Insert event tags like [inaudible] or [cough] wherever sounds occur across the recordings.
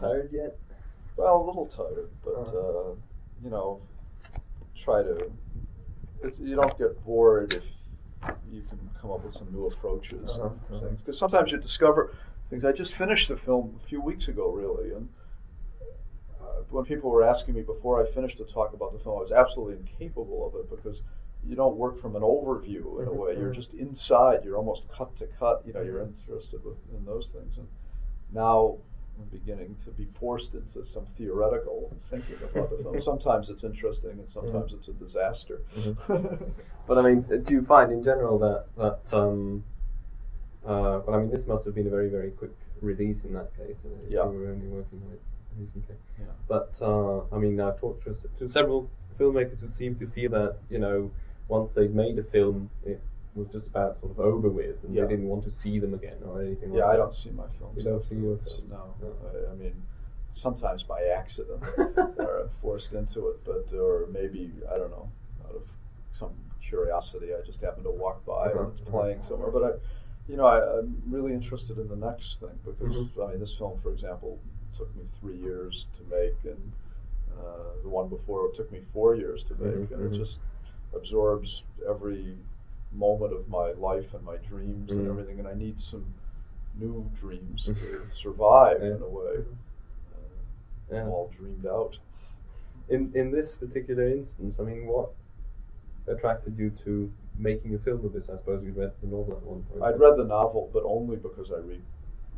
Tired yet? Well, a little tired, but Uh-huh. uh, you know, try to. It's, you don't get bored if you can come up with some new approaches Uh-huh, and uh-huh. things. Because sometimes you discover things. I just finished the film a few weeks ago, really, and uh, when people were asking me before I finished to talk about the film, I was absolutely incapable of it because you don't work from an overview in a Mhm, way. You're mhm. just inside. You're almost cut to cut. You know, you're Mhm. interested with, in those things. And now beginning to be forced into some theoretical thinking about the film. [laughs] Sometimes it's interesting, and sometimes it's a disaster. [laughs] But I mean, do you find in general that that um, uh, well, I mean, this must have been a very very quick release in that case. uh, Yeah. You were only working on it recently. Yeah. But uh, I mean, I've talked to, to several filmmakers who seem to feel that you know once they've made a film, it was just about sort of over with, and Yeah. they didn't want to see them again or anything. yeah, like I that. don't see my films. You don't see your films? No, No. I, I mean, sometimes by accident, [laughs] or forced into it, but or maybe I don't know, out of some curiosity, I just happen to walk by Uh-huh, and it's uh-huh. playing somewhere. But I, you know, I, I'm really interested in the next thing because Mhm. I mean, this film, for example, took me three years to make, and uh, the one before it took me four years to make, Mhm, and it just absorbs every moment of my life and my dreams and Mhm. everything, and I need some new dreams to survive in a way. Uh, Yeah. I'm all dreamed out. In in this particular instance, I mean, what attracted you to making a film of this? I suppose you read the novel at one point. I'd read the novel, but only because I read,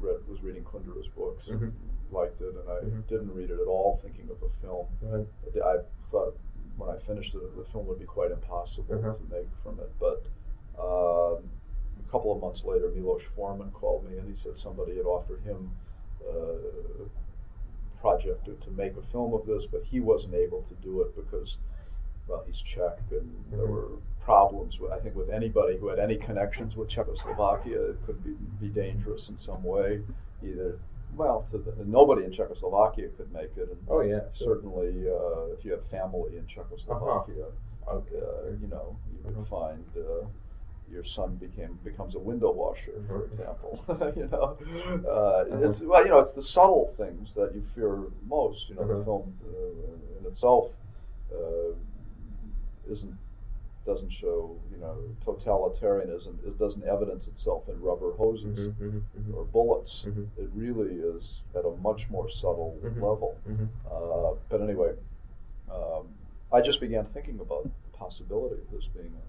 read was reading Kundera's books, and Mhm. liked it, and I Mhm. didn't read it at all thinking of a film. Right. I thought when I finished it, the film would be quite impossible Uh-huh. to make from it. But um, a couple of months later, Milos Forman called me and he said somebody had offered him uh, a project to, to make a film of this, but he wasn't able to do it because, well, he's Czech and there Mhm. were problems with, I think, with anybody who had any connections with Czechoslovakia. It could be, be dangerous in some way, either. Well, to the, nobody in Czechoslovakia could make it, and Oh yeah. Sure. certainly uh, if you have family in Czechoslovakia, Okay. uh, you know, you would Uh-huh. find uh, your son became becomes a window washer, for Mhm. example. [laughs] you know, uh, Uh-huh. it's well, you know, it's the subtle things that you fear most. You know, Uh-huh. the film uh, in itself uh, isn't doesn't show you know totalitarianism. It doesn't evidence itself in rubber hoses Mhm, mhm, mhm. or bullets. Mhm. It really is at a much more subtle Mhm. level. Uh, but anyway, um, I just began thinking about the possibility of this being a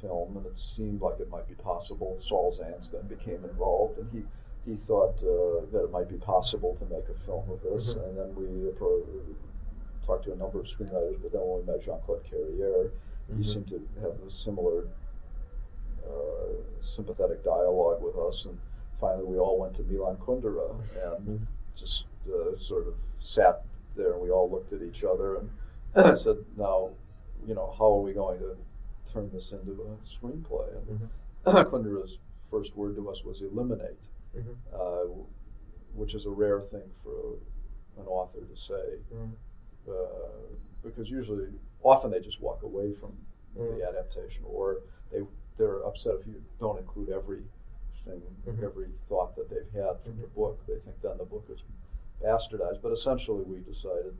film, and it seemed like it might be possible. Saul Zaentz then became involved, and he he thought uh, that it might be possible to make a film of this. Mhm. And then we appro- talked to a number of screenwriters, but then when we met Jean Claude Carrière, he Mhm. seemed to have a similar uh, sympathetic dialogue with us, and finally we all went to Milan Kundera and Mhm. just uh, sort of sat there and we all looked at each other and I [coughs] said, now, you know, how are we going to turn this into a screenplay? And [clears throat] Mhm. Kundera's first word to us was eliminate, Mhm. uh, which is a rare thing for an author to say Mhm. uh, because usually, often they just walk away from Mm. the adaptation, or they they're upset if you don't include everything, Mhm. every thought that they've had from the Mhm. book. They think then the book is bastardized. But essentially, we decided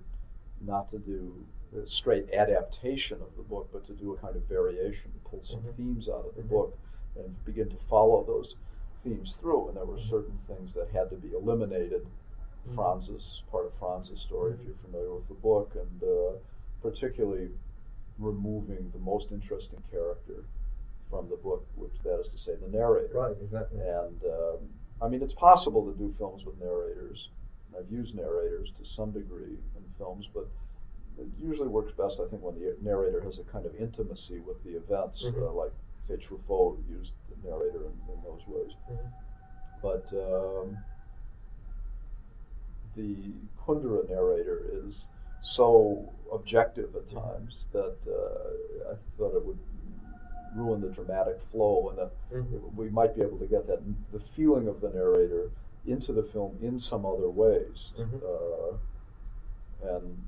not to do a straight adaptation of the book, but to do a kind of variation, pull some Mhm. themes out of the Mhm. book, and begin to follow those themes through. And there were Mhm. certain things that had to be eliminated. Mhm. Franz's part of Franz's story, if Mhm. you're familiar with the book, and uh, particularly removing the most interesting character from the book, which that is to say the narrator. Right. Exactly. And um, I mean, it's possible to do films with narrators. I've used narrators to some degree in films, but it usually works best, I think, when the narrator has a kind of intimacy with the events, Mhm. uh, like say Truffaut used the narrator in, in those ways. Mhm. But um, the Kundera narrator is so objective at times that uh, I thought it would ruin the dramatic flow, and that Mhm. we might be able to get that the feeling of the narrator into the film in some other ways. Mhm. Uh, and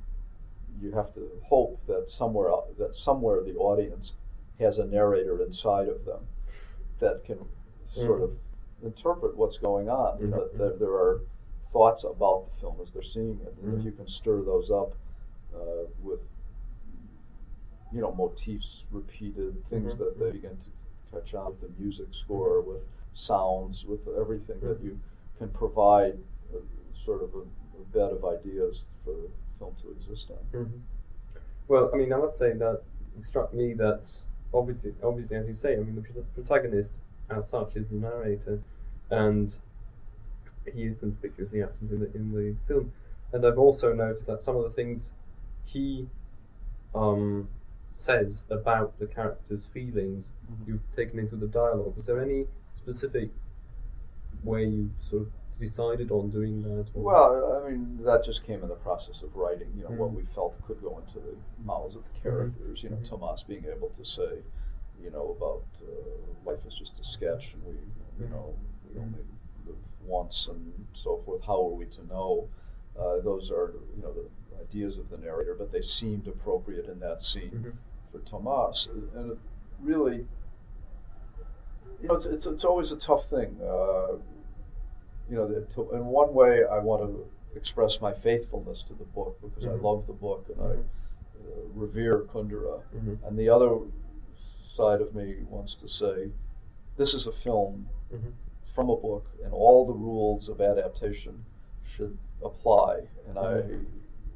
you have to hope that somewhere that somewhere the audience has a narrator inside of them that can sort Mhm. of interpret what's going on. Know, Mhm. there, there are thoughts about the film as they're seeing it, and Mhm. if you can stir those up uh, with you know motifs repeated, things Mhm. that they begin to catch on with the music score, with sounds, with everything that Mhm. you can provide a, sort of a, a bed of ideas for film to exist on. Mhm. Well, I mean, I must say that it struck me that obviously, obviously, as you say, I mean, the protagonist as such is the narrator, and he is conspicuously absent in the in the film. And I've also noticed that some of the things he um, says about the character's feelings, Mhm. you've taken into the dialogue. Was there any specific way you sort of decided on doing that? or- Well, I mean, that just came in the process of writing, you know, what Mhm. we felt could go into the mouths of the characters. You know, Mhm. Tomas being able to say, you know, about uh, life is just a sketch and we, you Mhm. know, we only live once and so forth. How are we to know? Uh, those are, you know, the ideas of the narrator, but they seemed appropriate in that scene Mhm. for Tomas. And it really, you know, it's, it's, it's always a tough thing. Uh, you know, to, in one way, I want to express my faithfulness to the book because Mhm. I love the book and I uh, revere Kundera. Mhm. And the other side of me wants to say, this is a film Mhm. from a book, and all the rules of adaptation should apply. And I,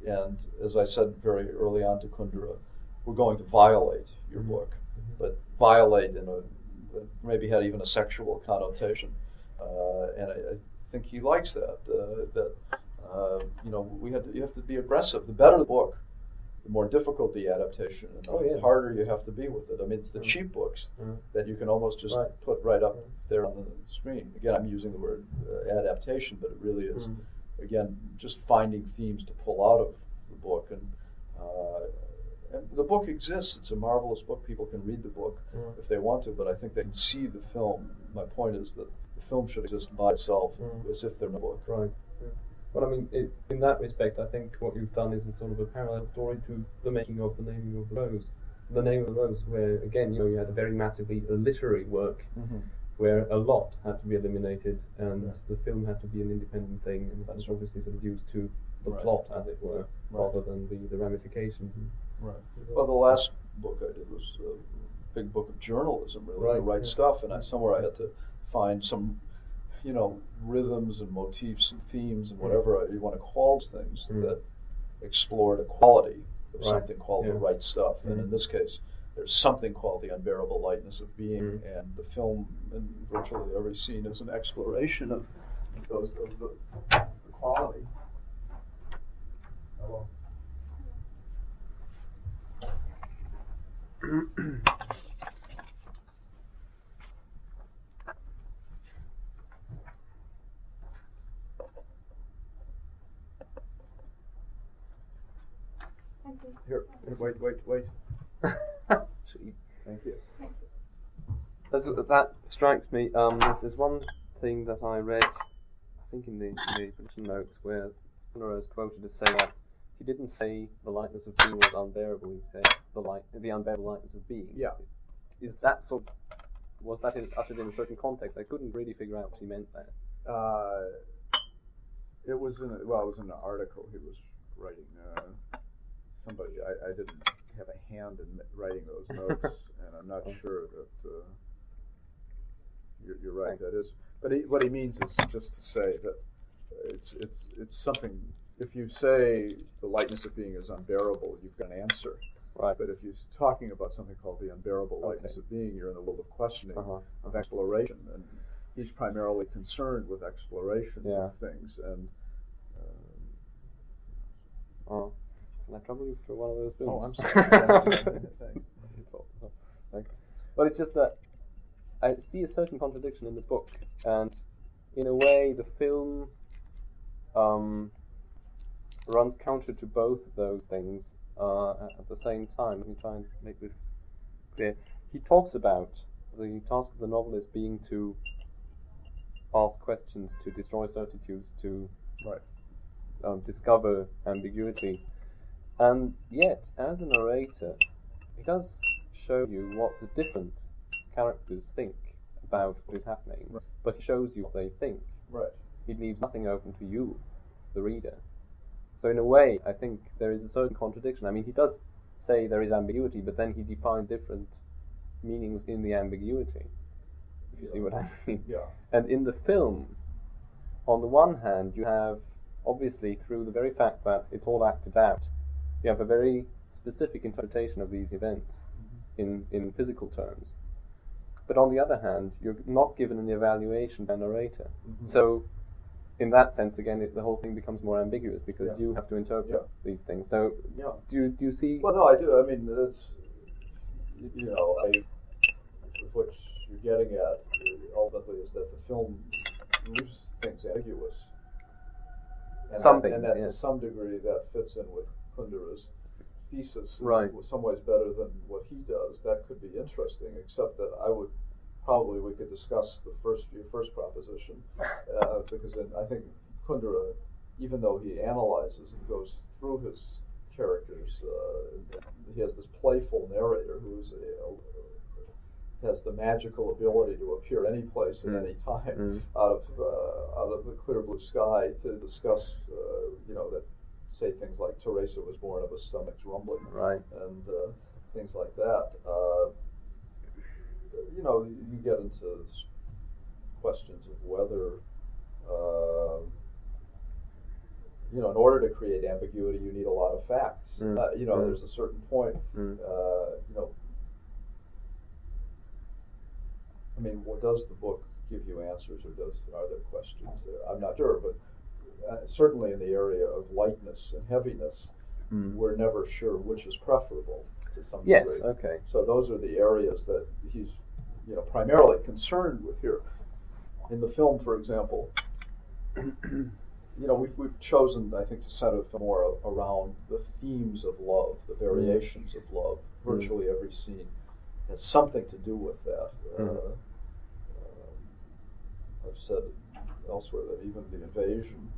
and as I said very early on to Kundera, we're going to violate your Mhm. book, Mhm. but violate in a maybe had even a sexual connotation, uh, and I, I think he likes that. Uh, that uh, you know, we had to, you have to be aggressive. The better the book, the more difficult the adaptation, and the Oh, yeah. harder you have to be with it. I mean, it's the Mhm. cheap books Mhm. that you can almost just Right. put right up Right. there on the screen. Again, I'm using the word uh, adaptation, but it really is, Mhm. again, just finding themes to pull out of the book. And, uh, and the book exists. It's a marvelous book. People can read the book Mhm. if they want to, but I think they can see the film. My point is that film should exist by itself Mhm. as if they're in a book. Right. Yeah. Well, I mean, it, in that respect, I think what you've done is a sort of a parallel story to the making of the Naming of the Rose. The Name of the Rose, where again, you know, you had a very massively literary work Mm-hmm. where a lot had to be eliminated, and Yeah. the film had to be an independent thing, and That's obviously sort of used to the Right. plot, as it were, Right. rather than the, the ramifications. And, Right. Well, the last book I did was a big book of journalism, really, Right, to write yeah. stuff, and I, somewhere I had to find some, you know, rhythms and motifs and themes and whatever you want to call things Mm. that explored a quality of Right, something called the right stuff. And Mm. in this case, there's something called the unbearable lightness of being, Mm. and the film in virtually every scene is an exploration of those of the, the quality. Hello. [clears throat] You. Here, wait, wait, wait. [laughs] Thank you. That's, that strikes me. Um, there's, there's one thing that I read, I think in the, in the production notes, where Fuller is quoted as saying that he didn't say the lightness of being was unbearable. He said the light, the unbearable lightness of being. Yeah. Is that sort? Was that in, uttered in a certain context? I couldn't really figure out what he meant there. Uh, it was in a, well, it was in an article he was writing. Uh, somebody I, I didn't have a hand in writing those [laughs] notes, and I'm not sure that uh, you're, you're right. That is, but he, what he means is just to say that it's it's it's something. If you say the lightness of being is unbearable, you've got an answer. Right. But if you're talking about something called the unbearable lightness Okay. of being, you're in the world of questioning Uh-huh. of exploration, and he's primarily concerned with exploration Yeah. of things. And um, Oh. Can I trouble you for one of those films? Oh, I'm sorry. [laughs] Well, [laughs] it's just that I see a certain contradiction in the book, and in a way, the film um, runs counter to both of those things uh, at at the same time. Let me try and make this clear. He talks about the task of the novelist being to ask questions, to destroy certitudes, to right, um, discover ambiguities. And yet, as a narrator, he does show you what the different characters think about what is happening, Right. but he shows you what they think. Right. he leaves nothing open to you, the reader. So in a way, I think there is a certain contradiction. I mean, he does say there is ambiguity, but then he defines different meanings in the ambiguity. If you see what I mean. Yeah. And in the film, on the one hand, you have obviously through the very fact that it's all acted out, you have a very specific interpretation of these events in, in physical terms. But on the other hand, you're not given an evaluation by a narrator. Mhm. So, in that sense, again, it, the whole thing becomes more ambiguous because Yeah. you have to interpret Yeah. these things. So, Yeah. do you, do you see? Well, no, I do. I mean, it's you- know, I what you're getting at ultimately is that the film leaves things ambiguous. And Some that, and that yes. to some degree that fits in with Kundera's thesis. Right. In some ways better than what he does. That could be interesting, except that I would probably we could discuss the first your first proposition uh, because then I think Kundera, even though he analyzes and goes through his characters, uh, he has this playful narrator who's a, has the magical ability to appear any place at Mm. any time Mm. out of uh, out of the clear blue sky to discuss, uh, you know, that say things like Teresa was born of a stomach's rumbling Right. and uh, things like that. Uh, you know, you get into questions of whether, uh, you know, in order to create ambiguity, you need a lot of facts. Mm. Uh, you know, Mm. there's a certain point. Mm. Uh, you know, I mean, what does the book give you answers, or does are there questions there? I'm not sure, but uh, certainly in the area of lightness and heaviness, Mm. we're never sure which is preferable to some Yes. degree. Okay. So those are the areas that he's, you know, primarily concerned with here. In the film, for example, you know, we've, we've chosen, I think, to center the film more around the themes of love, the variations of love. Mm. Virtually every scene has something to do with that. Mm. Uh, um, I've said elsewhere that even the invasion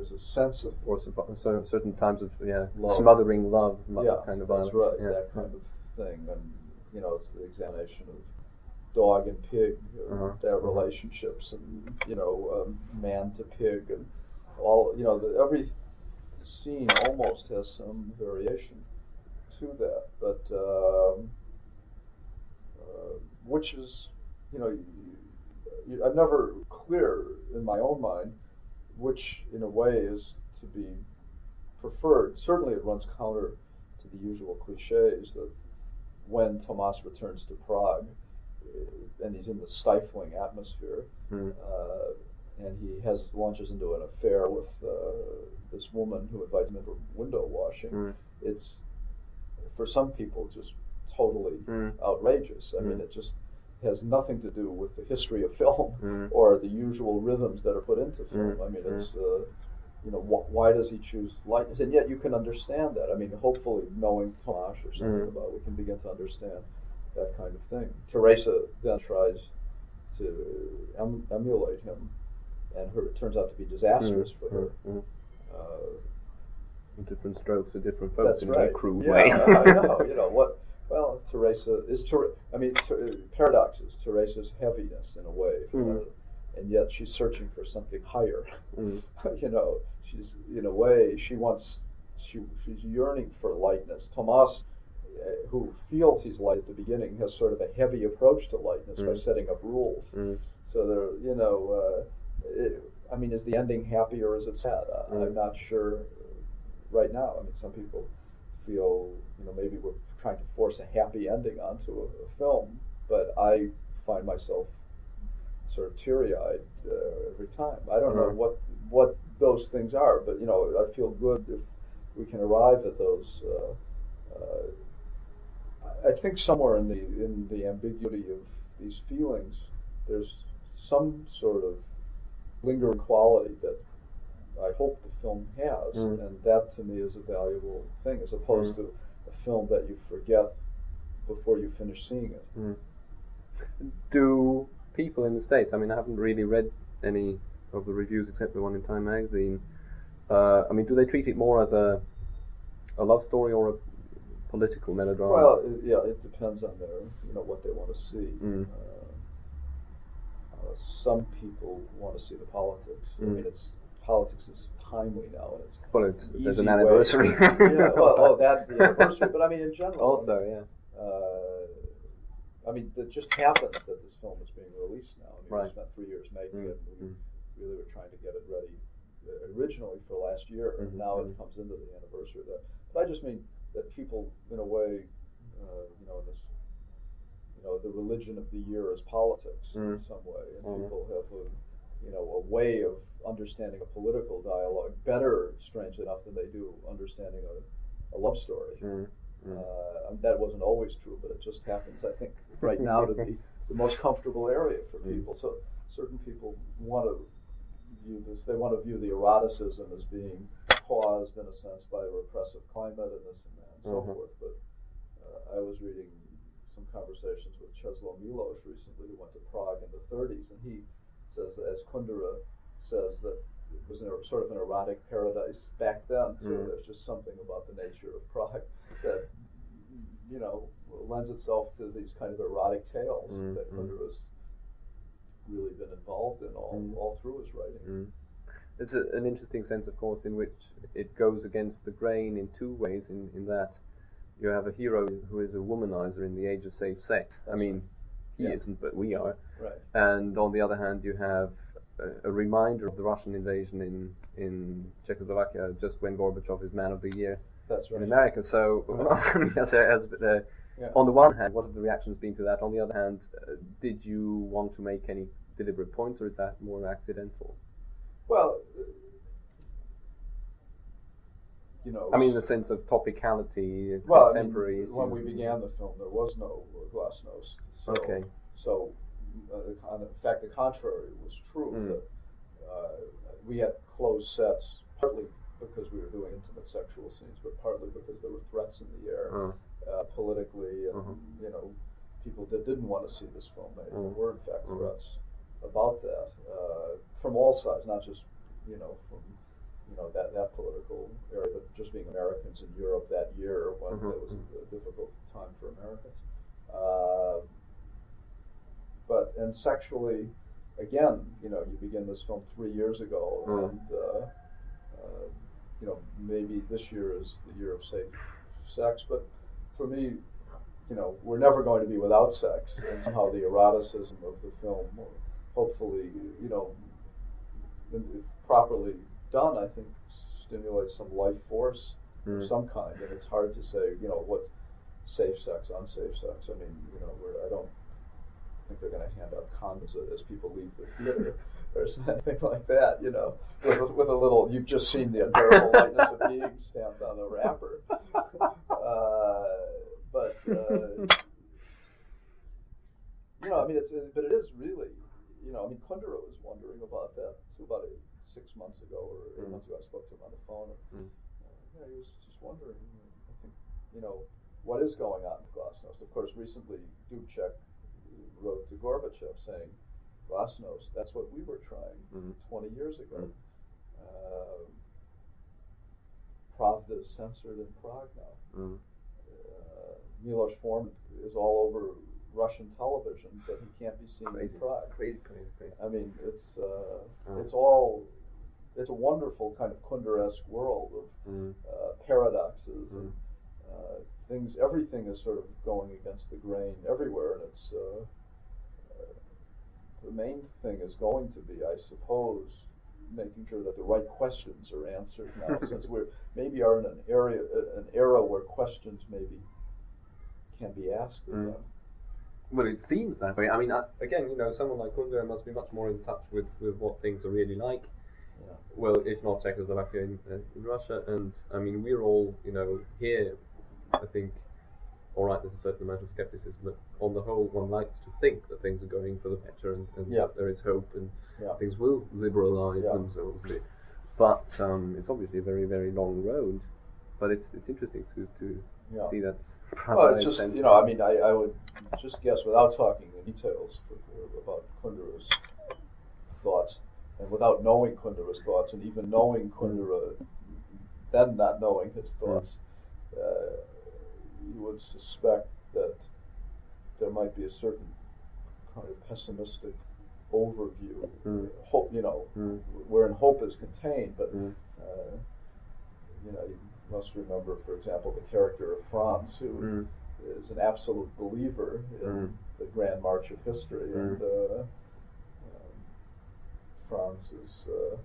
is a sense of Or so, so certain times of yeah Love. smothering love, yeah, kind of that's violence. right, Yeah. that kind of thing, and you know, it's the examination of dog and pig, uh, Uh-huh. their relationships, and you know, um, man to pig, and all you know, the, every scene almost has some variation to that, but um, uh, which is, you know, you, you, I'm never clear in my own mind which, in a way, is to be preferred. Certainly, it runs counter to the usual cliches that when Tomas returns to Prague, uh, and he's in the stifling atmosphere, Mm. uh, and he has launches into an affair with uh, this woman who invites him in for window washing. Mm. It's for some people just totally Mm. outrageous. I mean, Mm. it just has nothing to do with the history of film Mm. [laughs] or the usual rhythms that are put into film. Mm. I mean, it's uh, you know wh- why does he choose lightness? And yet you can understand that. I mean, hopefully knowing Tomas or something Mm. about, it, we can begin to understand that kind of thing. Teresa then tries to em- emulate him, and her it turns out to be disastrous for her. Uh, Different strokes for different folks in right. a crude yeah, way. I know. You know what? Well, Teresa is. Ter- I mean, ter- paradoxes. Teresa's heaviness in a way, Mm. wanna- and yet she's searching for something higher. Mm. [laughs] you know, she's in a way she wants. She she's yearning for lightness. Tomas, uh, who feels he's light at the beginning, has sort of a heavy approach to lightness by Mm. setting up rules. Mm. So there, you know, uh, it, I mean, is the ending happy or is it sad? I, Mm. I'm not sure right now. I mean, some people feel, you know, maybe we're trying to force a happy ending onto a, a film, but I find myself sort of teary-eyed uh, every time. I don't know Mhm. what what those things are, but you know, I feel good if we can arrive at those. Uh, uh, I- I think somewhere in the in the ambiguity of these feelings, there's some sort of lingering quality that I hope the film has, Mm. and that to me is a valuable thing, as opposed Mm. to a film that you forget before you finish seeing it. Mm. Do people in the States, I mean, I haven't really read any of the reviews except the one in Time magazine. Uh, I mean, do they treat it more as a, a love story or a political melodrama? Well, it, yeah, it depends on their, you know, what they want to see. Mm. Uh, uh, some people want to see the politics. I Mm. mean, it's politics is timely now, and it's Well, it's, there's an anniversary. [laughs] yeah. Well, oh, that the anniversary, but I mean, in general, also, yeah. uh, I mean, it just happens that this film is being released now. I mean, Right. we spent three years making Mm, it. And we mm. really were trying to get it ready uh, originally for last year, and Mhm, now it comes into the anniversary of that. But I just mean that people, in a way, uh, you know, in this, you know, the religion of the year is politics in Mm. some way, and Mhm. people have a, you know, a way of understanding a political dialogue better, strange enough, than they do understanding a, a love story. Mm, mm. Uh, and that wasn't always true, but it just happens, I think, [laughs] right now to be the most comfortable area for Mm. people. So certain people want to view this, they want to view the eroticism as being caused, in a sense, by a repressive climate and this and that and so Mhm. forth. But uh, I was reading some conversations with Czesław Milosz recently, who went to Prague in the 30s, and he says, as Kundera says, that it was an, sort of an erotic paradise back then. So Mm. there's just something about the nature of Prague that you know lends itself to these kind of erotic tales Mm, that mm. Kundera's really been involved in all, Mm. all through his writing. Mm. It's a, an interesting sense, of course, in which it goes against the grain in two ways. In, in that you have a hero who is a womanizer in the age of safe sex. I That's mean, he Yeah. isn't, but we are. Right. And on the other hand, you have a, a reminder of the Russian invasion in, in Czechoslovakia just when Gorbachev is Man of the Year That's right. in America. So, mean, [laughs] as as uh, Yeah. on the one hand, what have the reactions been to that? On the other hand, uh, did you want to make any deliberate points, or is that more accidental? Well, you know. I mean, the sense of topicality, well, I mean, contemporary when we began the film, there was no glasnost. So, Okay. So, uh, in fact, the contrary was true. Mm. That uh, we had closed sets, partly because we were doing intimate sexual scenes, but partly because there were threats in the air. Oh, uh, politically, and Mhm. you know, people that didn't want to see this film made. Mhm. were in fact Mhm. threats about that uh, from all sides, not just you know from you know that that political area, but just being Americans in Europe that year when Mhm. it was a, a difficult time for Americans. And sexually, again, you know, you begin this film three years ago, Mhm. and uh, uh, you know maybe this year is the year of safe sex, but for me, you know, we're never going to be without sex, and somehow the eroticism of the film, hopefully, you know, properly done, I think stimulates some life force Mm. of some kind, and it's hard to say, you know, what safe sex, unsafe sex. I mean, you know, we're, I don't think they're going to hand out condoms as people leave the theater [laughs] or something like that, you know, with, a- with a little, you've just seen the unbearable lightness of being [laughs] stamped on the wrapper. [laughs] Uh, but, uh, you know, I mean, it's, but it is really, you know, I mean, Kundera was wondering about that too, about eight, six months ago or eight Mm. months ago. I spoke to him on the phone. And, uh, yeah, he was just wondering. I think, you know, what is going on with Glasnost? Of course, recently Dubček wrote to Gorbachev saying, Glasnost, that's what we were trying Mm. 20 years ago. Mm. Uh, Pravda is censored in Prague now. Mm. Uh, Milos Forman is all over Russian television, but he can't be seen Crazy. in Prague. Crazy, crazy, crazy. I mean, it's uh, Oh. it's all it's a wonderful kind of Kunderesque world of Mm. uh, paradoxes Mm. and uh, things. Everything is sort of going against the grain everywhere, and it's uh, uh, the main thing is going to be, I suppose, making sure that the right questions are answered now, [laughs] since we're maybe are in an area uh, an era where questions maybe can be asked Mm. again. Well, it seems that way. I mean, I, again, you know, someone like Kundera must be much more in touch with, with what things are really like. Yeah. Well, if not Czechoslovakia in, uh, in Russia, and I mean, we're all, you know, here. I think, all right, there's a certain amount of skepticism, but on the whole, one likes to think that things are going for the better, and, and Yeah. that there is hope, and Yeah. things will liberalise Yeah. themselves a bit. But um, it's obviously a very, very long road. But it's it's interesting to to see that. [laughs] Well, it's just you know, I mean, I, I would just guess without talking the details for, about Kundera's thoughts, and without knowing Kundera's thoughts, and even knowing Kundera, then not knowing his thoughts, uh, you would suspect that there might be a certain kind of pessimistic overview. Mm. Hope, you know, Mm. wherein hope is contained, but Mm. uh, you know, you must remember, for example, the character of Franz, who Mm. is an absolute believer in Mm. the grand march of history, Mm. and uh, um, Franz is, uh,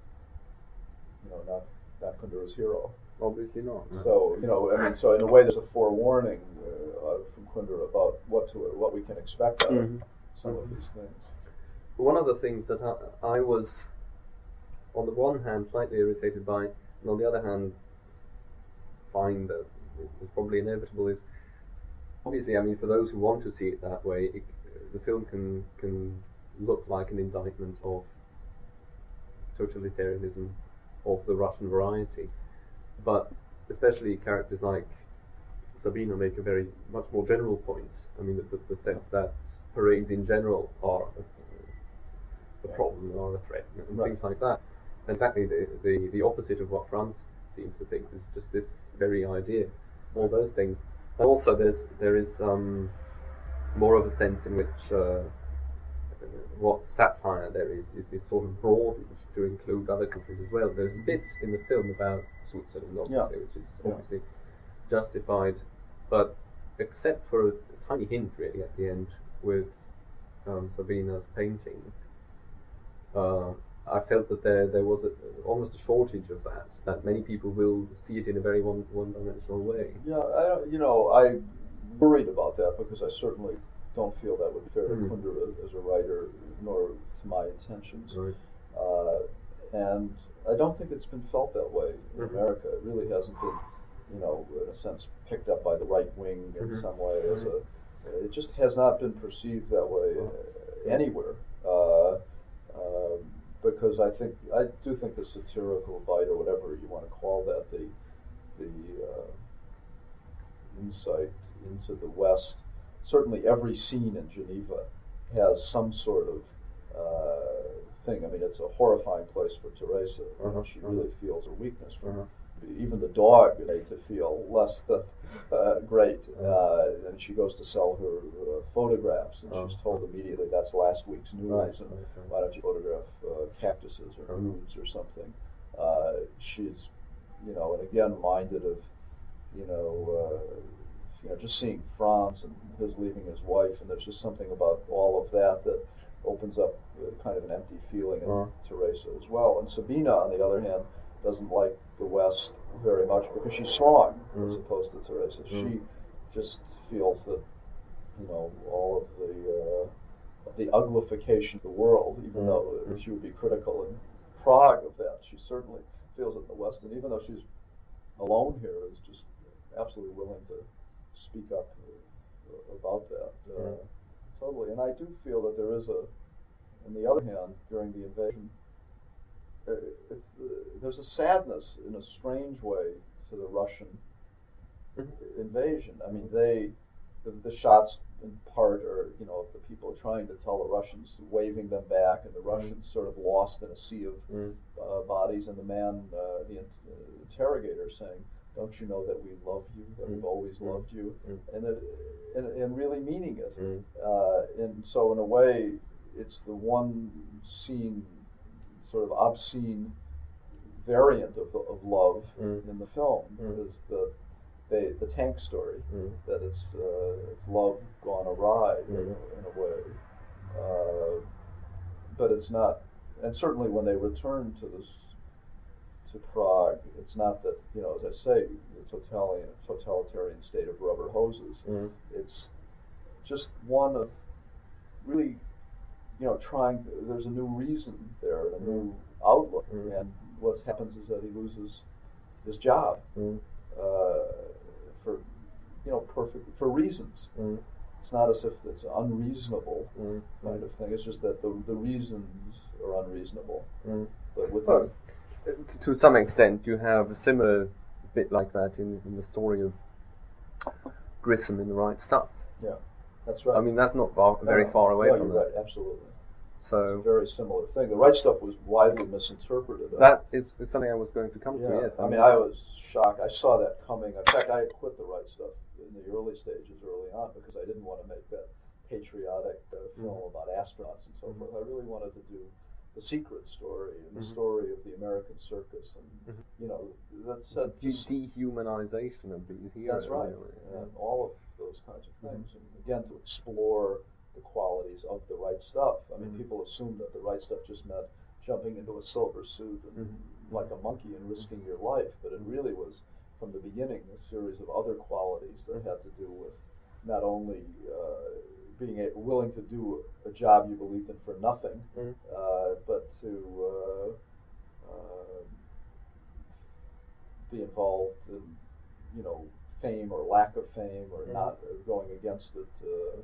you know, not not Kundera's hero. Obviously not. no. So you know, I mean, so in a way, there's a forewarning uh, uh, from Kundera about what to what we can expect out of Mhm. some of these things. One of the things that I, I was, on the one hand, slightly irritated by, and on the other hand, find that it was probably inevitable is obviously, I mean, for those who want to see it that way, it, the film can can look like an indictment of totalitarianism of the Russian variety, but especially characters like Sabina make a very much more general point. I mean, the, the sense that parades in general are a, a problem or a threat and Right. things like that. Exactly the, the the opposite of what Franz seems to think is just this very idea. All those things. And also, there's there is um, more of a sense in which uh, what satire there is, is is sort of broadened to include other countries as well. There's a bit in the film about Switzerland, obviously, which is Yeah. obviously justified, but except for a tiny hint really at the end with um, Sabina's painting, uh, I felt that there there was a, almost a shortage of that. That many people will see it in a very one one dimensional way. Yeah, I you know, I worried about that because I certainly don't feel that would to Mm. Kundera as a writer, nor to my intentions. Right. Uh, and I don't think it's been felt that way in Mhm. America. It really hasn't been, you know, in a sense, picked up by the right wing in Mhm. some way as a. It just has not been perceived that way uh, anywhere. Uh, um, because I think I do think the satirical bite or whatever you want to call that the the uh, insight into the West. Certainly, every scene in Geneva has some sort of uh, thing. I mean, it's a horrifying place for Teresa. Uh-huh, She uh-huh. really feels a weakness from Uh-huh. even the dog made to feel less than [laughs] uh, great. Uh, and she goes to sell her uh, photographs, and she's Oh. told immediately that's last week's news. Right, and why don't you photograph uh, cactuses or nudes or something? Uh, she's, you know, and again minded of, you know, uh, you know, just seeing Franz and his leaving his wife, and there's just something about all of that that opens up kind of an empty feeling in Uh. Teresa as well. And Sabina, on the other hand, doesn't like the West very much because she's strong as Mhm. opposed to Teresa. She Mhm. just feels that, you know, all of the uh, the uglification of the world, even Mhm. though she would be critical in Prague of that, she certainly feels it in the West. And even though she's alone here, is just absolutely willing to speak up about that. Uh, Mhm. Totally. And I do feel that there is a, on the other hand, during the invasion, uh, it's the, there's a sadness in a strange way to the Russian Mhm. invasion. I mean, they the, the shots in part are you know the people trying to tell the Russians waving them back, and the Russians sort of lost in a sea of Mm. uh, bodies, and the man, uh, the in- interrogator, saying, "Don't you know that we love you? That we've Mm. always Mm. loved you?" Mm. And, it, and and really meaning it. Mm. Uh, and so, in a way, it's the one scene, sort of obscene variant of, of love Mm. in the film Mm. is the the, the tank story Mm. that it's uh, it's love gone awry in, Mm. in a way, uh, but it's not. And certainly, when they return to this to Prague, it's not that you know, as I say, the totalitarian totalitarian state of rubber hoses. Mm. It's just one of really, you know, trying. There's a new reason there, a new outlook, Mm. and what happens is that he loses his job Mm. uh, for, you know, perfect for reasons. Mm. It's not as if it's unreasonable Mm. kind of thing. It's just that the the reasons are unreasonable. But with Well, to, some extent, you have a similar bit like that in, in the story of Grissom in The Right Stuff. yeah, that's right. I mean, that's not far, very No, far away no, from that. Right, absolutely. It's a So very similar thing. The right stuff was widely misinterpreted. that is, is something I was going to come to. Yes, I mean, I was shocked. I saw that coming. In fact, I had quit the right stuff in the early stages, early on, because I didn't want to make that patriotic uh, film Mhm. about astronauts and so forth. I really wanted to do the secret story and the Mhm. story of the American circus, and Mhm. you know that's that's De- dehumanization of these heroes. that's right, know, and all of those kinds of Mhm. things. And again, to explore the qualities of the right stuff. I mean, Mhm. people assume that the right stuff just meant jumping into a silver suit and Mhm. like a monkey and risking your life, but it really was from the beginning a series of other qualities that had to do with not only uh, being a, willing to do a job you believed in for nothing, Mhm. uh, but to uh, uh, be involved in, you know, fame or lack of fame or Mhm. not uh, going against it uh,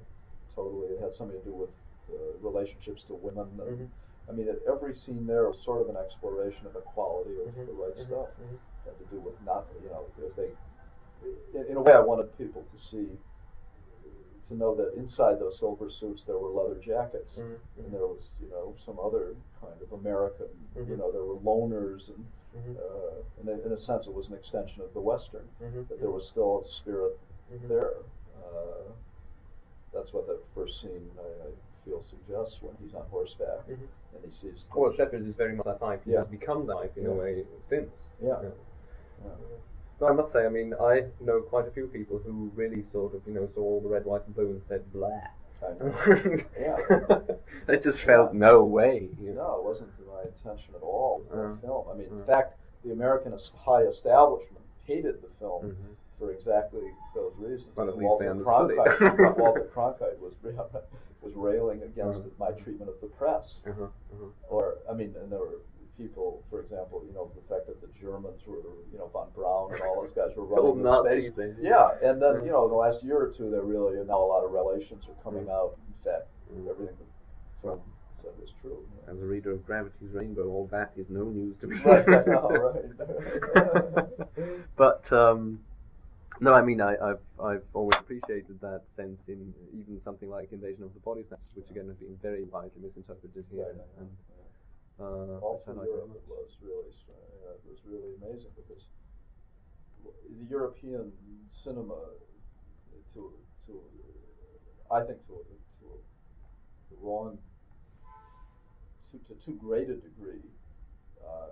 totally. It had something to do with uh, relationships to women. And, Mhm. I mean, at every scene there was sort of an exploration of equality or of Mhm. the right Mhm. stuff. Mhm. Had to do with not, you know, because they, in, in a way, I wanted people to see, to know that inside those silver suits there were leather jackets, Mhm. and there was, you know, some other kind of American, you Mhm. know, there were loners, and Mhm. uh, in, a, in a sense, it was an extension of the Western, Mhm. but there was still a spirit Mhm. there. Uh, that's what that first scene I, I feel suggests when he's on horseback Mhm. and he sees. Well, Shepard is very much that type. He Yeah. has become that type in Yeah. a way since. Yeah. Yeah. Yeah. But I must say, I mean, I know quite a few people who really sort of, you know, saw all the red, white, and blue and said, blah. [laughs] Yeah. they just felt Yeah. no way. You know. No, it wasn't my intention at all with Uh, the film. I mean, in uh. fact, the American high establishment hated the film Mhm. for exactly those reasons. Well, at least they Walter understood it. Cronkite- [laughs] Walter Cronkite was was railing against Uh-huh. my treatment of the press. Uh-huh, uh-huh. Or, I mean, and there were people, for example, you know, the fact that the Germans were, you know, von Braun and all those guys were [laughs] running the space. then. Yeah, and then you know, in the last year or two, there really now a lot of revelations are coming out. In fact, Mm. everything from said was true. As a reader of Gravity's Rainbow, all that is no news to me. Right, know, [laughs] right. [laughs] but um, no, I mean, I, I've I've always appreciated that sense in even something like Invasion of the Body Snatchers, which again has been very widely misinterpreted here, Right, know. Uh, All which through like Europe, it was really, str- uh, it was really amazing because the European cinema, to to, I think to to a wrong, to, to too great a degree, uh,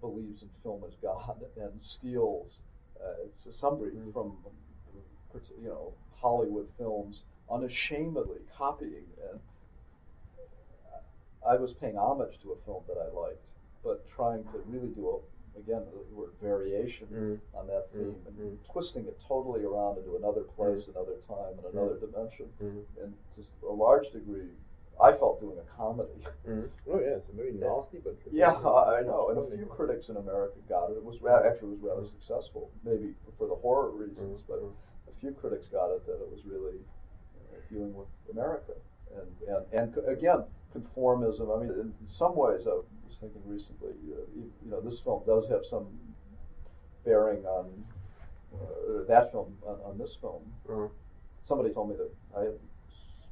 believes in film as God [laughs] and steals uh, to some degree Mm. from you know Hollywood films unashamedly copying and I was paying homage to a film that I liked, but trying to really do a, again the word variation Mm. on that Mm, theme and mm. twisting it totally around into another place, another time, and another dimension, Mm. and to a large degree, I felt doing a comedy. Mm. Oh yeah, it's a very nasty but Yeah, I know, and a few critics in America got it. It was ra- actually was rather successful, maybe for the horror reasons, Mm, but mm. a few critics got it that it was really uh, dealing with America and and and again conformism. I mean, in some ways, I was thinking recently, uh, you, you know, this film does have some bearing on uh, that film on, on this film. Uh, Somebody told me that I had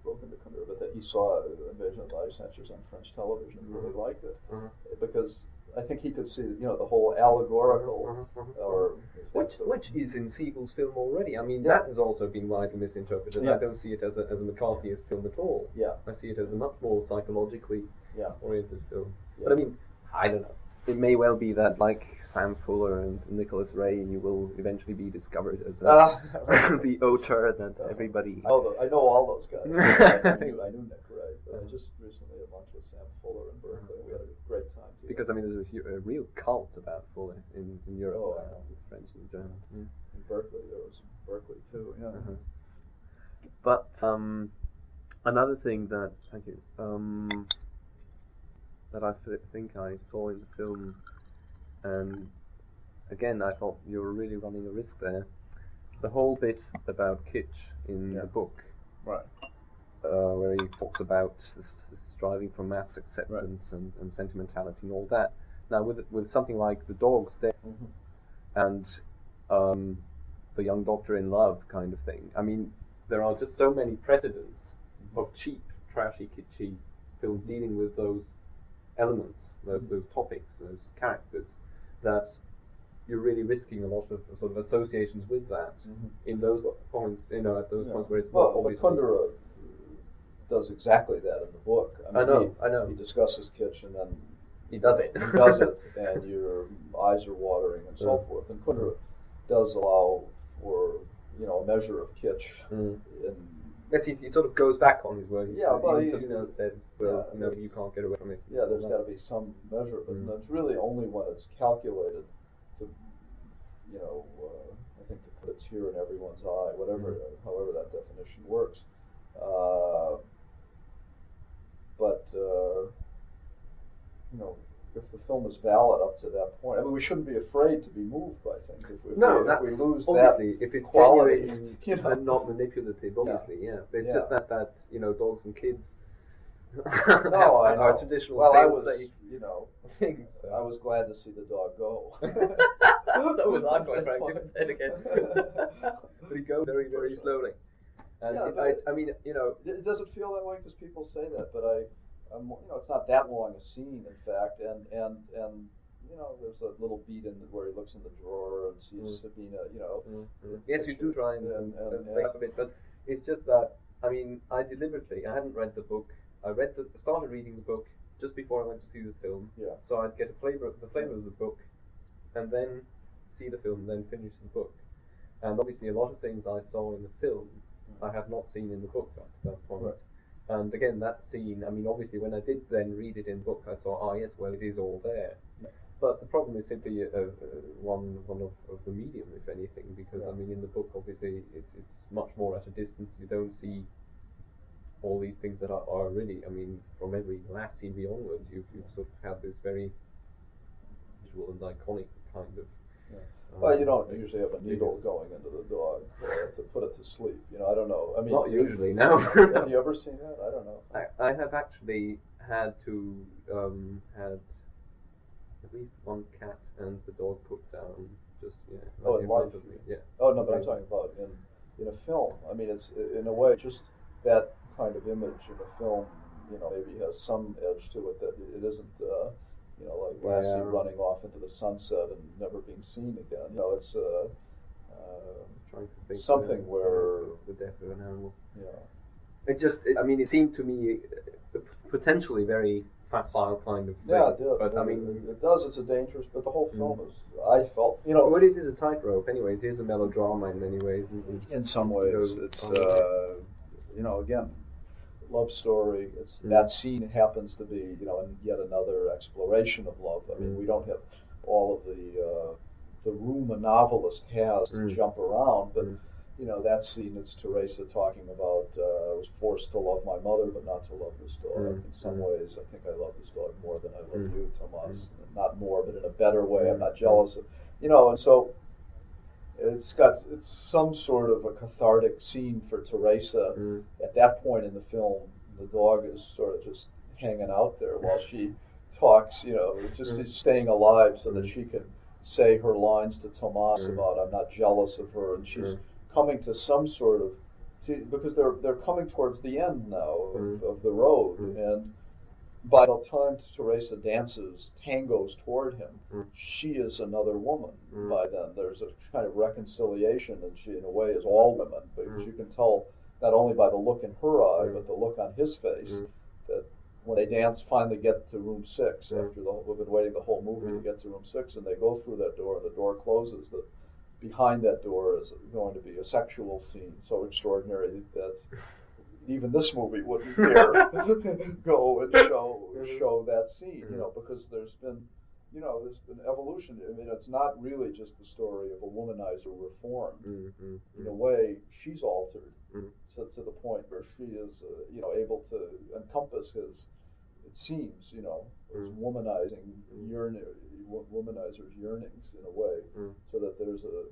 spoken to Kundera, but that he saw Invasion of the Body Snatchers on French television and really liked it uh-huh. because I think he could see, you know, the whole allegorical Uh-huh, uh-huh. or Which, which is in Siegel's film already. I mean, Yeah. that has also been widely misinterpreted. Yeah. I don't see it as a, as a McCarthyist film at all. yeah, I see it as a much more psychologically yeah, oriented film. Yeah. But I mean, I don't know. It may well be that, like Sam Fuller and Nicholas Ray, you will eventually be discovered as a, Ah, [laughs] the auteur that everybody. [laughs] I know, I know all those guys. [laughs] I, knew, I knew Nick Ray, but I just recently had lunch with Sam Fuller in Berkeley. We had a great time together. Because I mean, there's a, a real cult about Fuller in, in Europe, Oh, uh, with French and Germans. Yeah. in Berkeley, there was Berkeley too. Yeah. Uh-huh. But um, another thing that thank you um, that I th- think I saw in the film, and again I thought you were really running a risk there. The whole bit about kitsch in Yeah. the book, Right. uh, where he talks about striving for mass acceptance and, and sentimentality and all that. Now, with with something like the dog's death Mhm. and um, the young doctor in love kind of thing. I mean, there are just so many precedents of cheap, trashy, kitschy films dealing with those elements, those those topics, those characters, that you're really risking a lot of sort of associations with that Mhm. in those points. You know, at those Yeah. points where it's well, not obvious. Kundera does exactly that in the book. I know, he, I know. He discusses Kitsch and then He does it. he does it, [laughs] and your eyes are watering and so Mm. forth. And Kundera does allow for you know a measure of kitsch Mm. in Yes, he, he sort of goes back on his word. He Yeah, said- but he he- sort of, you know, says, well, Yeah, you know, you can't get away from it. Yeah, there's got to be some measure, but Mm. it's really only when it's calculated to, you know, uh, I think to put a tear in everyone's eye, whatever, Mm. however that definition works. Uh, but uh, you know, if the film is valid up to that point, I mean, we shouldn't be afraid to be moved by things. If, if No, we, that's if we lose obviously if it's quality, genuine you [laughs] know. and not manipulative. Obviously, yeah. But it's Yeah. just that that you know dogs and kids. that, no, [laughs] I know. Our traditional well, I was, safe you know, things. [laughs] so. I was glad to see the dog go. so was I, quite frankly. Then again, but he goes very, very slowly. And Yeah, it, I, I mean, you know, It doesn't feel that way because people say that, but I, I'm, you know, it's not that long a scene, in fact, and and and you know, there's a little beat in the, where he looks in the drawer and sees Mm. Sabina, you know. yes, you do try and, and, And- and- and yeah. make up a bit, but it's just that I mean, I deliberately I hadn't read the book. I read the started reading the book just before I went to see the film, Yeah. so I'd get a flavor the flavor of the book, and then see the film, then finish the book. And obviously, a lot of things I saw in the film, I have not seen in the book up to that point. Right. And again, that scene, I mean, obviously, when I did then read it in book, I saw, ah, yes, well, it is all there. But the problem is simply uh, uh, one one of, of the medium, if anything, because I mean, in the book, obviously, it's it's much more at a distance. You don't see all these things that are, are really. I mean, from every last CV onwards, you you sort of have this very visual and iconic kind of. Yeah. Well, you don't usually have a needle going into the dog uh, to put it to sleep. You know, I don't know. I mean, Not usually, no. [laughs] have you ever seen that? I don't know. I, I have actually had to um, had at least one cat and the dog put down just yeah Oh, right in life? of me. Yeah. Oh no, but I'm talking about in in a film. I mean, it's in a way just that kind of image in a film. You know, maybe has some edge to it that it isn't. Uh, you know, like Lassie Yeah. running off into the sunset and never being seen again. You know, it's uh, uh, trying to think Something where- the death of an animal. know, It just it, I mean it seemed to me uh, potentially very facile kind of thing. yeah, it did. But I It- mean. it, it does. It's a dangerous, but the whole Mm. film is. I felt, you know, Well, it is a tightrope anyway. It is a melodrama in many ways. In some ways, it's uh, you know, again, love story. It's Mm. that scene happens to be, you know, and yet another exploration of love. I mean, Mm. we don't have all of the uh, the room a novelist has to Mm. jump around, but Mm. you know, that scene is Teresa talking about uh, I was forced to love my mother, but not to love this dog. Mm. In some Mm. ways, I think I love this dog more than I love you, Tomas. Not more, but in a better way. I'm not jealous of, you know, and so it's got it's some sort of a cathartic scene for Teresa. Mm. At that point in the film, the dog is sort of just hanging out there while she talks. You know, just Mm. staying alive so that Mm. she can say her lines to Tomas Mm. about I'm not jealous of her, and she's Mm. coming to some sort of because they're they're coming towards the end now of, of the road, and by the time Teresa dances tangos toward him, Mm. she is another woman. Mm. By then, there's a kind of reconciliation, and she, in a way, is all women because Mm. you can tell not only by the look in her eye, Mm. but the look on his face Mm. that when they dance, finally get to room six Mm. after the we've been waiting the whole movie to get to room six, and they go through that door, and the door closes. That behind that door is going to be a sexual scene so extraordinary that even this movie wouldn't [laughs] dare go and show Mhm. show that scene, you know, because there's been, you know, there's been evolution. I mean, it's not really just the story of a womanizer reformed. Mm. Mm. In a way, she's altered Mm. to, to the point where she is, uh, you know, able to encompass his. It seems, you know, his Mm. womanizing yearning, womanizer's yearnings in a way, so that there's a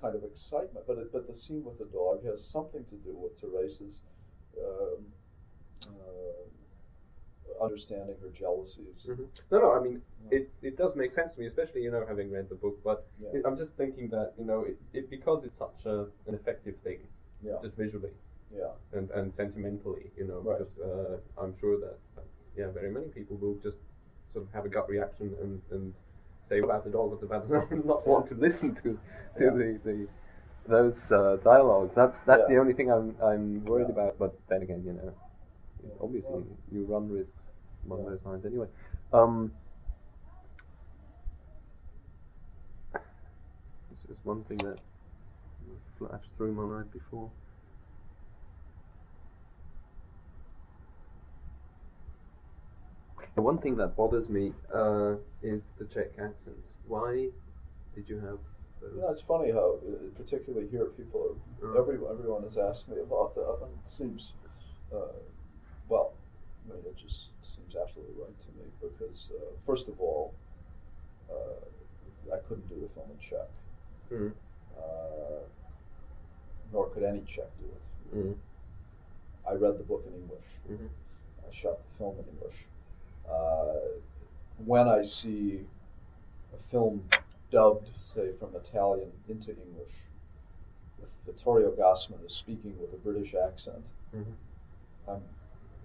kind of excitement. But it, but the scene with the dog has something to do with Teresa's um, uh, understanding her jealousies. Mhm. No, no. I mean, it, it does make sense to me, especially you know having read the book. But Yeah. it, I'm just thinking that you know it, it because it's such a, an effective thing, Yeah, just visually yeah, and, and sentimentally, you know, Right. because uh, I'm sure that yeah, very many people will just sort of have a gut reaction and, and say about the dog, about the [laughs] dog, not want to listen to to Yeah. the the those uh, dialogues. That's that's Yeah. the only thing I'm I'm worried about. But then again, you know, obviously you run risks along those lines anyway. Um, this is one thing that flashed through my mind before. One thing that bothers me uh, is the Czech accents. Why did you have those? Yeah, it's funny how, uh, particularly here, people are Uh. everyone everyone has asked me about that, and it seems, uh, well, I mean, it just seems absolutely right to me because uh, first of all, uh, I couldn't do the film in Czech, Mm, uh, nor could any Czech do it. mm, I read the book in English. mhm, I shot the film in English. Uh, when I see a film dubbed, say, from Italian into English, if Vittorio Gassman is speaking with a British accent, mhm, I'm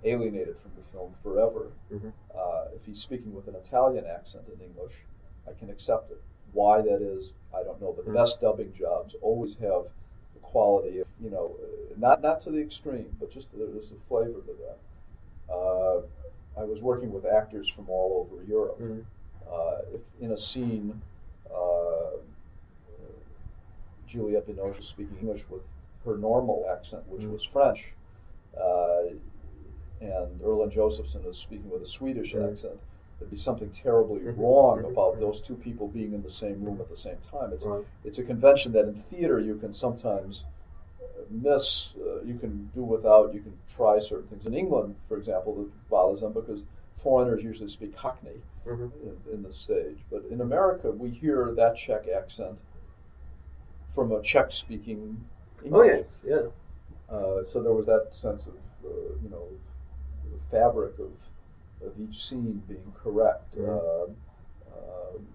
alienated from the film forever. mhm. Uh, if he's speaking with an Italian accent in English, I can accept it. Why that is, I don't know. But the Mm. best dubbing jobs always have the quality of, you know, not not to the extreme, but just there's a flavor to that. Uh, I was working with actors from all over Europe. Mhm. Uh, if in a scene, uh, Juliette Binoche is speaking English with her normal accent, which Mm. was French, uh, and Erland Josephson is speaking with a Swedish Mm. accent. There'd be something terribly Mhm. wrong Mhm. about Mhm. those two people being in the same room at the same time. It's Right. it's a convention that in theater you can sometimes miss. Uh, you can do without. You can try certain things. In England, for example, that bothers them because foreigners usually speak Cockney Mhm. in, in the stage. But in America, we hear that Czech accent from a Czech-speaking English. Oh yes, yeah. Uh, so there was that sense of, uh, you know, the fabric of, of each scene being correct. Mhm. Um, um,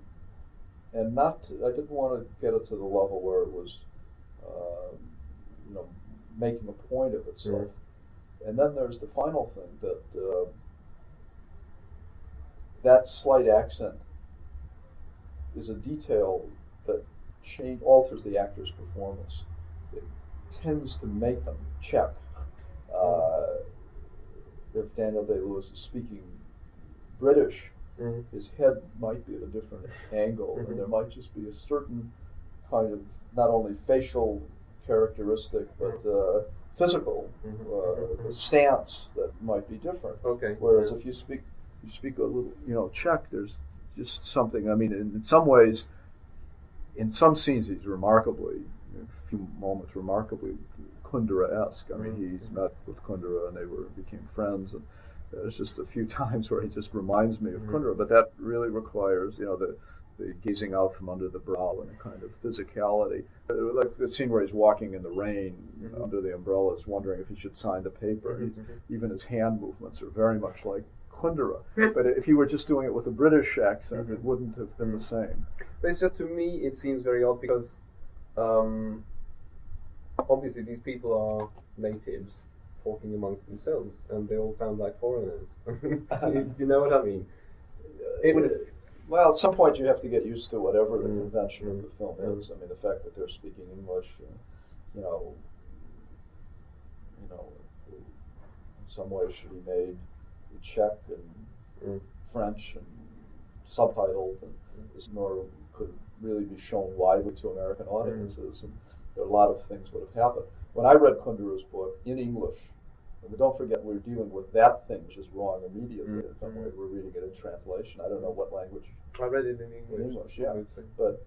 and not, to- I didn't want to get it to the level where it was, um, you know, making a point of itself. And then there's the final thing that uh, that slight accent is a detail that change, alters the actor's performance. It tends to make them check. Uh, if Daniel Day Lewis is speaking British, Mhm. his head might be at a different angle, Mhm. and there might just be a certain kind of not only facial characteristic but uh, physical Mhm. uh, Mhm. stance that might be different. Okay. Whereas if you speak, you speak a little, you know, Czech, there's just something. I mean, in, in some ways, in some scenes, he's remarkably, in a few moments, remarkably Kundera-esque. I mean, he's met with Kundera and they were became friends, and there's just a few [laughs] times where he just reminds me of Mhm. Kundera. But that really requires, you know, the the gazing out from under the brow and a kind of physicality. Uh, Like the scene where he's walking in the rain Mhm. under the umbrellas, wondering if he should sign the paper. Mhm, mhm. even his hand movements are very much like Kundera. but if he were just doing it with a British accent, it Mhm. wouldn't have been the same. But it's just to me, it seems very odd because um, obviously these people are natives talking amongst themselves, and they all sound like foreigners. you, [laughs] you know what I mean? It. Well, at some point you have to get used to whatever the Mm. convention Mm. of the film Mm. is. I mean, the fact that they're speaking English, uh, you know, you know, in some ways should be made in Czech and Mm. French and subtitled, and this nor could really be shown widely to American audiences. And there are a lot of things would have happened. When I read Kundera's book in English, and don't forget we're dealing with that thing which is wrong immediately. Mm. In some way, we're reading it in translation. I don't know what language, I read it in English. English, yeah. I would say. but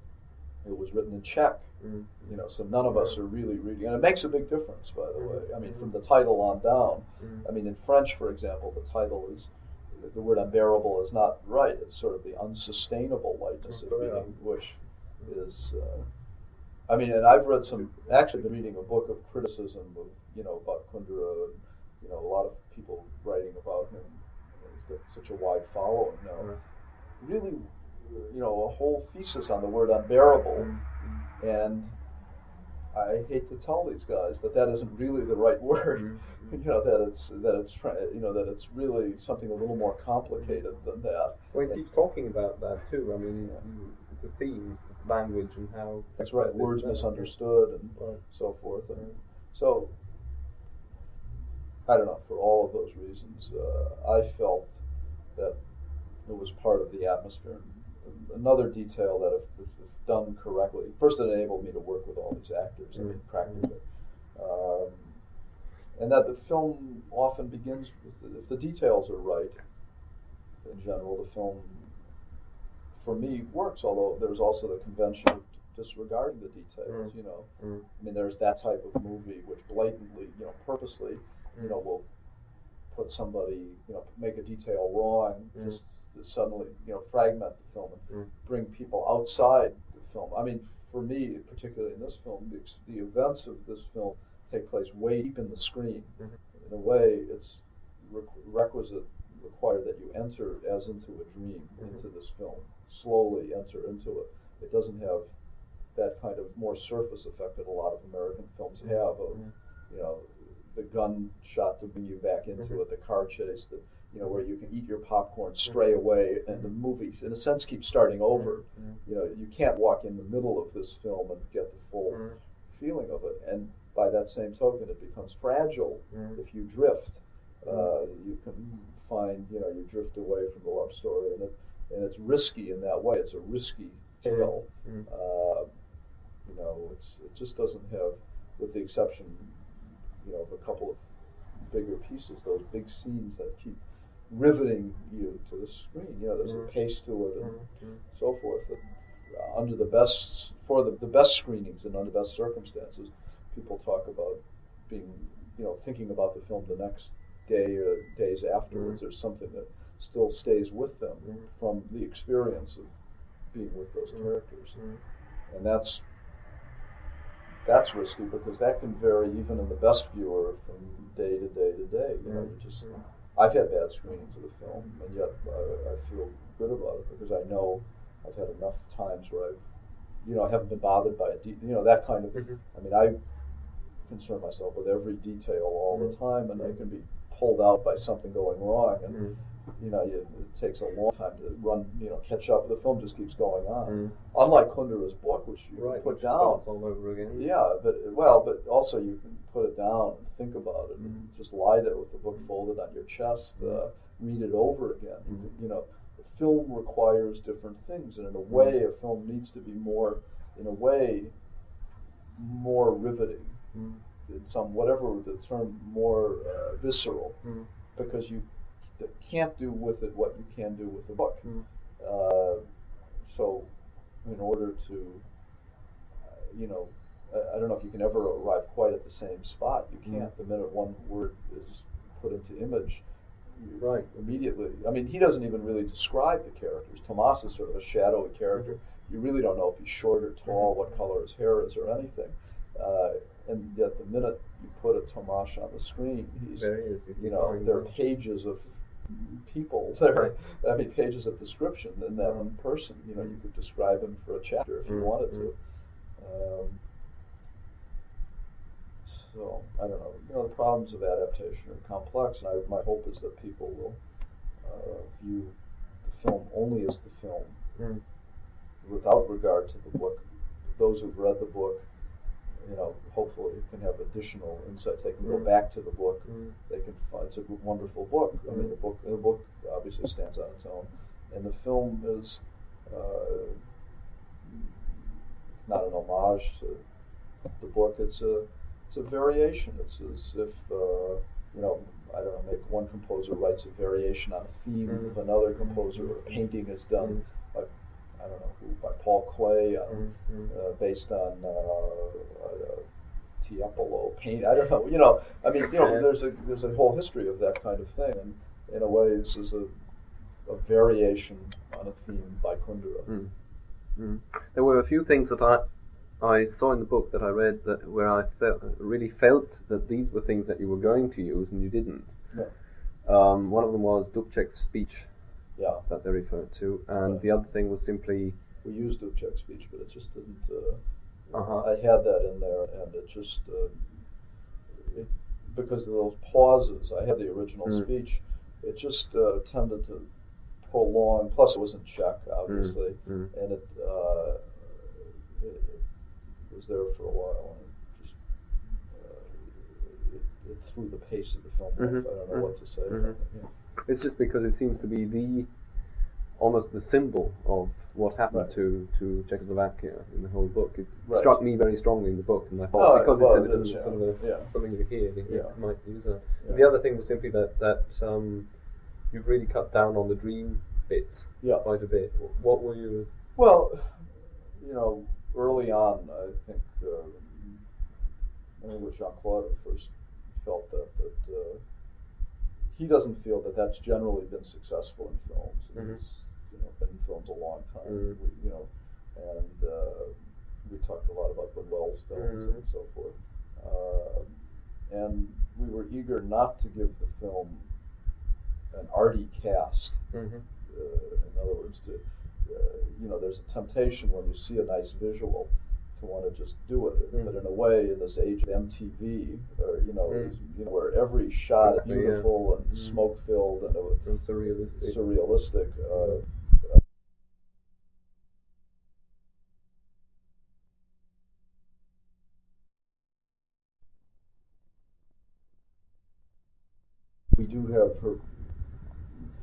it was written in Czech. Mm. You know, so none of us are really reading, and it makes a big difference, by the Mm. way. I mean, from the title on down. Mm. I mean, in French, for example, the title is the word unbearable is not right. It's sort of the unsustainable lightness of Oh, being, which is. Uh, I mean, and I've read some. Actually, been reading a book of criticism of you know about Kundera. And, you know, a lot of people writing about him. He's got such a wide following now. Right. Really, you know, a whole thesis on the word unbearable, Mm. and I hate to tell these guys that that isn't really the right [laughs] word. Mm. You know that it's that it's you know that it's really something a little more complicated than that. Well, he keeps talking about that too. I mean, it it's a theme of language and how That's right. Words misunderstood and Right. so forth. And so, I don't know. For all of those reasons, uh, I felt that it was part of the atmosphere. Another detail that, if, if, if done correctly, first it enabled me to work with all these actors. I mean, Mm. practically. Um, and that the film often begins with if the details are right. In general, the film, for me, works. Although there's also the convention of disregarding the details. Mm. You know, Mm. I mean, there's that type of movie which blatantly, you know, purposely, you know, will put somebody, you know, make a detail wrong, Mm. just to suddenly, you know, fragment the film and Mm. bring people outside the film. I mean, for me, particularly in this film, the, the events of this film take place way deep in the screen. Mhm. In a way, it's requ- requisite, required that you enter as into a dream Mhm. into this film, slowly enter into it. It doesn't have that kind of more surface effect that a lot of American films have of, Mhm. you know, the gunshot to bring you back into Mhm. it, the car chase, the you know, where you can eat your popcorn, stray away, and the movies in a sense, keep starting over. Mhm. You know, you can't walk in the middle of this film and get the full Mhm. feeling of it. And by that same token, it becomes fragile if you drift. Uh, you can find, you know, you drift away from the love story, and it, and it's risky in that way. It's a risky tale. Uh, you know, it's it just doesn't have, with the exception, you know, of a couple of bigger pieces, those big scenes that keep riveting you to the screen. You know, there's Mhm. a pace to it and Mhm. so forth. And, uh, under the best, for the, the best screenings and under best circumstances, people talk about being, you know, thinking about the film the next day or days afterwards. Mhm. There's something that still stays with them Mhm. from the experience of being with those Mhm. characters, Mhm. and that's that's risky because that can vary even in the best viewer from day to day to day. You know, you just. I've had bad screenings of the film, and yet I, I feel good about it because I know I've had enough times where I've you know, I haven't been bothered by a de- you know that kind of. Mhm. I mean, I concern myself with every detail all the Mhm. time, and I can be pulled out by something going wrong, and Mhm. You know, you, it takes a long time to run, you know, catch up. The film just keeps going on. Mhm. Unlike Kundera's book, which you Right. put down, all over again. yeah, but well, but also you can put it down and think about it, and Mhm. just lie there with the book folded on your chest, uh, read it over again. Mhm. You know, the film requires different things, and in a way, a film needs to be more, in a way, more riveting. Mhm. In some whatever the term, more uh, visceral, because you can't do with it what you can do with the book. Mhm. Uh, so, in order to, uh, you know, I, I don't know if you can ever arrive quite at the same spot. You can't. The minute one word is put into image, Right. immediately. I mean, he doesn't even really describe the characters. Tomas is sort of a shadowy character. You really don't know if he's short or tall, Mhm. what color his hair is, or anything. Uh, and yet, the minute you put a Tomas on the screen, he's There he is. He's you know, there are pages of people. There. I mean, pages of description in that one person. You know, you could describe him for a chapter if you Mhm. wanted to. Um, so I don't know. You know, the problems of adaptation are complex, and I, my hope is that people will uh, view the film only as the film, Mhm. without regard to the book. Those who've read the book, you know, hopefully can have additional insights. They can go Mhm. back to the book Mhm. they can find it's a wonderful book. I mean, the book the book obviously stands on its own, and the film is uh, not an homage to the book. It's a it's a variation. It's as if uh, you know I don't know. Make one composer writes a variation on a theme of another composer, or a painting is done I don't know who by Paul Klee on, Mhm. uh, based on uh, uh, Tiepolo paint. I don't know. You know, I mean, you know, there's a there's a whole history of that kind of thing, and in a way, this is a, a variation on a theme by Kundera. Mm. Mm. There were a few things that I I saw in the book that I read that where I felt really felt that these were things that you were going to use and you didn't. Yeah. Um, one of them was Dubček's speech Yeah, that they referred to, and Right. the other thing was simply we used Dubček's speech, but it just didn't. Uh, Uh-huh. I had that in there, and it just uh, it, because of those pauses. I had the original Mm. speech. It just uh, tended to prolong. Plus, it was in Czech, obviously, mm. and it, uh, it, it was there for a while. And it just uh, it, threw the pace of the film. off. Mhm, I don't know mhm, what to say. mhm. It. It's just because it seems to be the almost the symbol of what happened Right. to, to Czechoslovakia in the whole book. It Right. struck me very strongly in the book, and I Oh, thought because well, it's it a, sort of a, Yeah. something you hear, you Yeah. might use that. Yeah. The other thing was simply that that um, you've really cut down on the dream bits Yeah. quite a bit. What were you? Well, you know, early on, I think uh, I think with Jean Claude first felt that that uh, he doesn't feel that that's generally been successful in films. Mhm. He's you know been in films a long time. Mhm. We, you know, and uh, we talked a lot about Buñuel's films Mhm. and so forth. Uh, and we were eager not to give the film an arty cast Mm-hmm. uh, in other words, to uh, you know, there's a temptation when you see a nice visual to want to just do it. Mm. But in a way, in this age of MTV, or you know, Mm. is- you know, where every shot is Exactly, yeah. beautiful and Mm. smoke filled and uh, And surrealistic. surrealistic. Uh, we do have her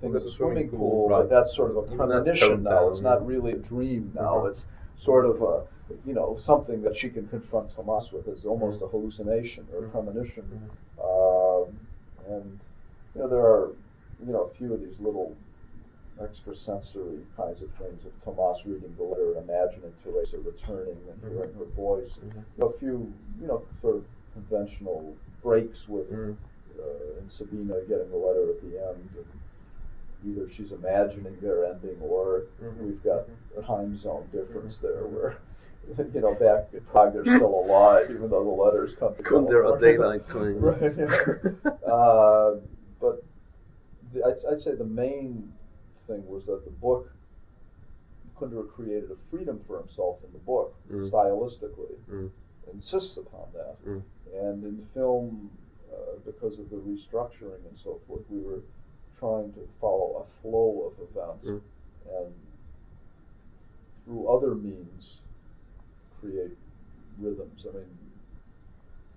thing Well, as a swimming swimming pool, pool, right. but that's sort of a Even premonition now. It's not really a dream now. Mhm. It's sort of a, you know, something that she can confront Tomas with is almost a hallucination or a Mhm. premonition. Mhm. Um, and you know, there are, you know, a few of these little extrasensory kinds of things of Tomas reading the letter and imagining Teresa returning and hearing her voice. Mhm. A few, you know, sort of conventional breaks with Mm. uh, and Sabina getting the letter at the end. And either she's imagining their ending, or Mhm. we've got a time zone difference there, where [laughs] you know back in Prague they're still alive, even though the letters come to Come there at daylight time. [laughs] right. yeah. uh, but the, I'd, I'd say the main thing was that the book Kundera created a freedom for himself in the book, Mm. stylistically, Mm. insists upon that. Mm. And in the film, uh, because of the restructuring and so forth, we were trying to follow a flow of events Mm. and through other means create rhythms. I mean,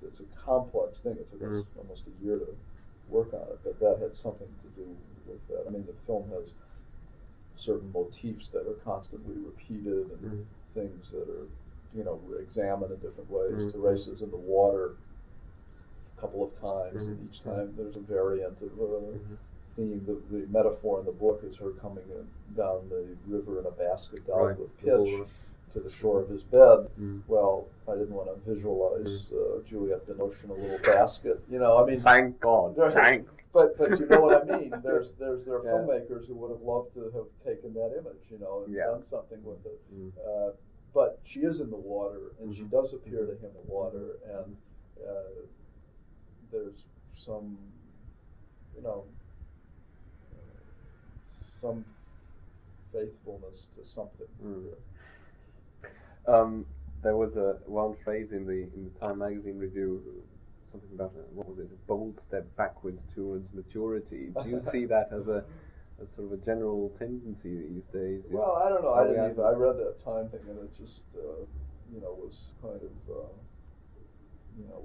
it's a complex thing. It took us Mm. almost a year to work on it, but that had something to do with that. I mean, the film has certain motifs that are constantly repeated and Mm. things that are, you know, examined in different ways. Mhm. Teresa's in the water a couple of times, and Mhm. each time there's a variant of a Mhm. theme. The, the metaphor in the book is her coming in, down the river in a basket down Right. with pitch. To the shore of his bed. Mm. Well, I didn't want to visualize uh, Juliette Binoche in a little basket. You know, I mean, Thank God. Right. Thanks. but but you know what I mean. [laughs] There's there's there are Yeah. filmmakers who would have loved to have taken that image, you know, and Yeah. done something with it. Mm. Uh, but she is in the water, and she Mhm. does appear to him in the water, and uh, there's some, you know, some faithfulness to something. Mm. Um, there was a one phrase in the in the Time magazine review, something about a, what was it? A bold step backwards towards maturity. Do you [laughs] see that as a as sort of a general tendency these days? Is- Well, I don't know. I didn't even. I read that time thing, and it just, uh, you know, was kind of, uh, you know,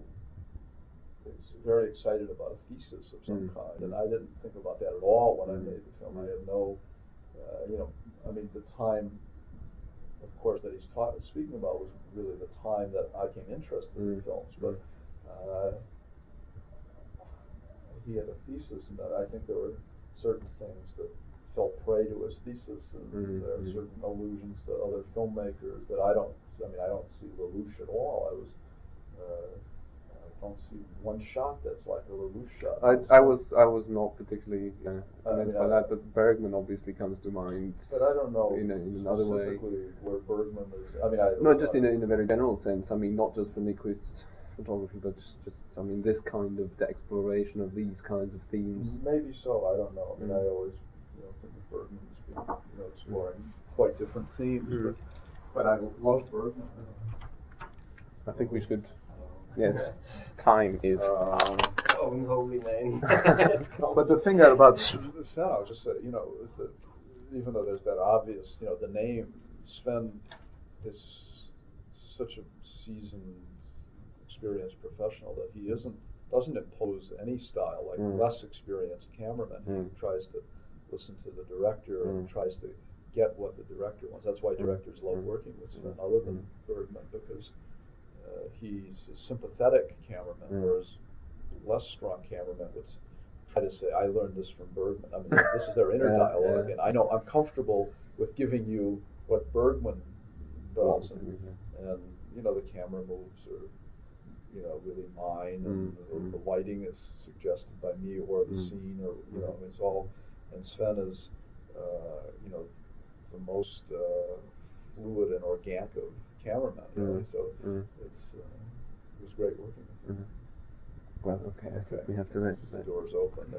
very excited about a thesis of some Mm. kind, and I didn't think about that at all when I Mm. made the film. I had no, uh, you know, I mean, the time, of course, that he's taught, speaking about was really the time that I became interested in Mm. films, but. Uh, he had a thesis, and I think there were certain things that fell prey to his thesis, and Mhm, there are mhm. certain allusions to other filmmakers that I don't. I mean, I don't see Lelouch at all. I was. Uh, don't see one shot that's like a Lelouch shot. I, I was I was not particularly uh, I convinced mean, by that, but Bergman obviously comes to mind. But I don't know in, a, in another way. where Bergman is. I mean, I No, just in a, in a very general sense. I mean, not just for Nykvist's photography, but just, just I mean, this kind of the exploration of these kinds of themes. Maybe so. I don't know. I mean, Mm. I always you know think of Bergman as being you know exploring quite different themes, Mm. but but I love Bergman. I think we should. Yes, time is. Um, Own holy name. [laughs] but the thing about Sven, I'll just say, you know, is that even though there's that obvious, you know, the name Sven is such a seasoned, experienced professional that he isn't doesn't impose any style like Mm. less experienced cameraman. Mm. He tries to listen to the director and Mm. tries to get what the director wants. That's why Mm. directors love Mm. working with Sven, Mm. other than. Bergman, because uh, he's a sympathetic cameraman, Mm. whereas less strong cameraman would try to say, "I learned this from Bergman." I mean, this is their inner [laughs] Yeah, dialogue, yeah. and I know I'm comfortable with giving you what Bergman does, and, Mhm. and you know the camera moves are, you know, really mine, and Mm, the, mm. the lighting is suggested by me, or the Mm. scene, or you know, Mm. it's all. And Sven is, uh, you know, the most uh, fluid and organic of cameramen, really. Mm. So Mm. it's uh, it was great working with him. Mhm. Well, okay, Okay. we have to let The doors open.